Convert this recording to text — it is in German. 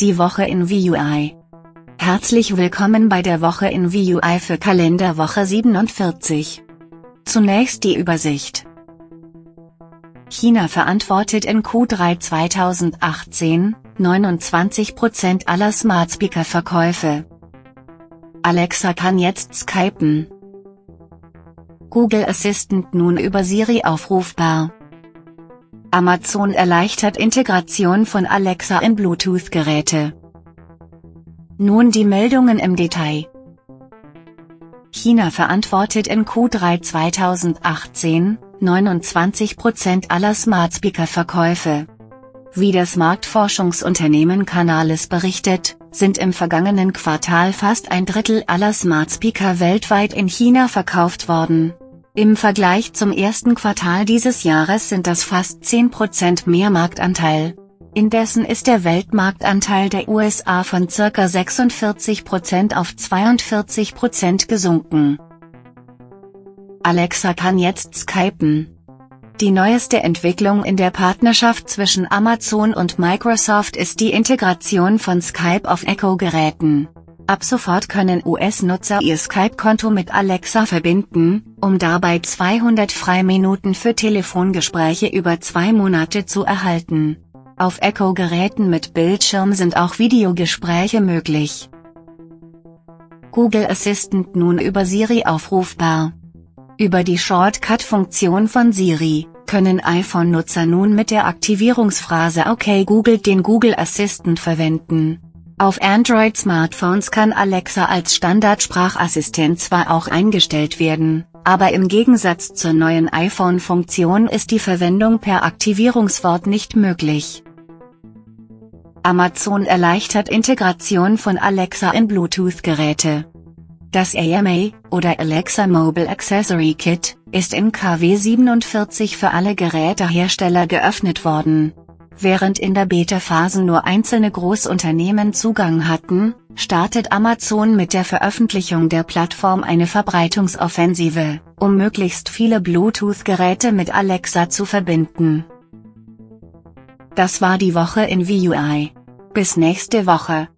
Die Woche in VUI. Herzlich willkommen bei der Woche in VUI für Kalenderwoche 47. Zunächst die Übersicht. China verantwortet in Q3 2018 29% aller Smart Speaker Verkäufe. Alexa kann jetzt skypen. Google Assistant nun über Siri aufrufbar. Amazon erleichtert Integration von Alexa in Bluetooth-Geräte. Nun die Meldungen im Detail. China verantwortet in Q3 2018 29% aller Smart Speaker Verkäufe. Wie das Marktforschungsunternehmen Canalys berichtet, sind im vergangenen Quartal fast ein Drittel aller Smart Speaker weltweit in China verkauft worden. Im Vergleich zum ersten Quartal dieses Jahres sind das fast 10% mehr Marktanteil. Indessen ist der Weltmarktanteil der USA von ca. 46% auf 42% gesunken. Alexa kann jetzt skypen. Die neueste Entwicklung in der Partnerschaft zwischen Amazon und Microsoft ist die Integration von Skype auf Echo-Geräten. Ab sofort können US-Nutzer ihr Skype-Konto mit Alexa verbinden, um dabei 200 Freiminuten für Telefongespräche über zwei Monate zu erhalten. Auf Echo-Geräten mit Bildschirm sind auch Videogespräche möglich. Google Assistant nun über Siri aufrufbar. Über die Shortcut-Funktion von Siri können iPhone-Nutzer nun mit der Aktivierungsphrase OK Google den Google Assistant verwenden. Auf Android-Smartphones kann Alexa als Standardsprachassistent zwar auch eingestellt werden, aber im Gegensatz zur neuen iPhone-Funktion ist die Verwendung per Aktivierungswort nicht möglich. Amazon erleichtert Integration von Alexa in Bluetooth-Geräte. Das AMA, oder Alexa Mobile Accessory Kit, ist in KW 47 für alle Gerätehersteller geöffnet worden. Während in der Beta-Phase nur einzelne Großunternehmen Zugang hatten, startet Amazon mit der Veröffentlichung der Plattform eine Verbreitungsoffensive, um möglichst viele Bluetooth-Geräte mit Alexa zu verbinden. Das war die Woche in VUI. Bis nächste Woche.